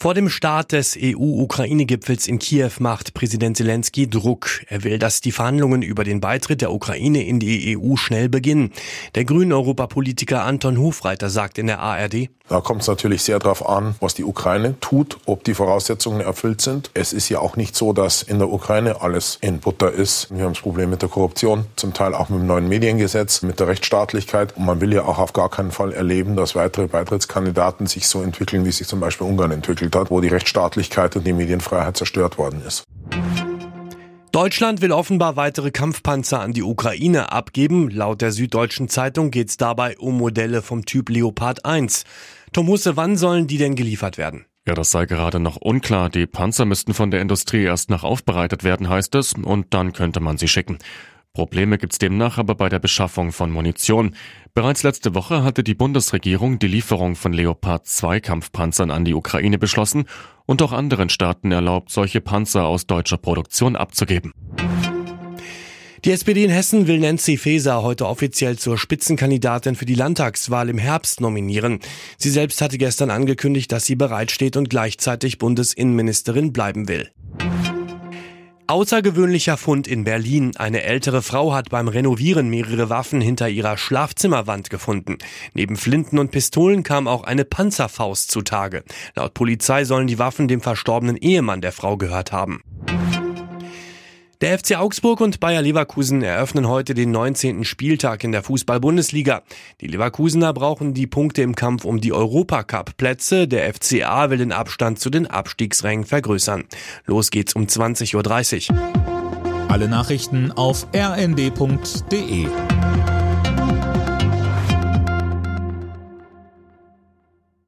Vor dem Start des EU-Ukraine-Gipfels in Kiew macht Präsident Zelensky Druck. Er will, dass die Verhandlungen über den Beitritt der Ukraine in die EU schnell beginnen. Der grünen Europapolitiker Anton Hofreiter sagt in der ARD, da kommt es natürlich sehr darauf an, was die Ukraine tut, ob die Voraussetzungen erfüllt sind. Es ist ja auch nicht so, dass in der Ukraine alles in Butter ist. Wir haben das Problem mit der Korruption, zum Teil auch mit dem neuen Mediengesetz, mit der Rechtsstaatlichkeit. Und man will ja auch auf gar keinen Fall erleben, dass weitere Beitrittskandidaten sich so entwickeln, wie sich zum Beispiel Ungarn entwickelt hat, wo die Rechtsstaatlichkeit und die Medienfreiheit zerstört worden ist. Deutschland will offenbar weitere Kampfpanzer an die Ukraine abgeben. Laut der Süddeutschen Zeitung geht es dabei um Modelle vom Typ Leopard 1. Tom Husse, wann sollen die denn geliefert werden? Ja, das sei gerade noch unklar. Die Panzer müssten von der Industrie erst noch aufbereitet werden, heißt es, und dann könnte man sie schicken. Probleme gibt's demnach aber bei der Beschaffung von Munition. Bereits letzte Woche hatte die Bundesregierung die Lieferung von Leopard 2 Kampfpanzern an die Ukraine beschlossen und auch anderen Staaten erlaubt, solche Panzer aus deutscher Produktion abzugeben. Die SPD in Hessen will Nancy Faeser heute offiziell zur Spitzenkandidatin für die Landtagswahl im Herbst nominieren. Sie selbst hatte gestern angekündigt, dass sie bereitsteht und gleichzeitig Bundesinnenministerin bleiben will. Außergewöhnlicher Fund in Berlin. Eine ältere Frau hat beim Renovieren mehrere Waffen hinter ihrer Schlafzimmerwand gefunden. Neben Flinten und Pistolen kam auch eine Panzerfaust zutage. Laut Polizei sollen die Waffen dem verstorbenen Ehemann der Frau gehört haben. Der FC Augsburg und Bayer Leverkusen eröffnen heute den 19. Spieltag in der Fußball-Bundesliga. Die Leverkusener brauchen die Punkte im Kampf um die Europacup-Plätze. Der FCA will den Abstand zu den Abstiegsrängen vergrößern. Los geht's um 20.30 Uhr. Alle Nachrichten auf rnd.de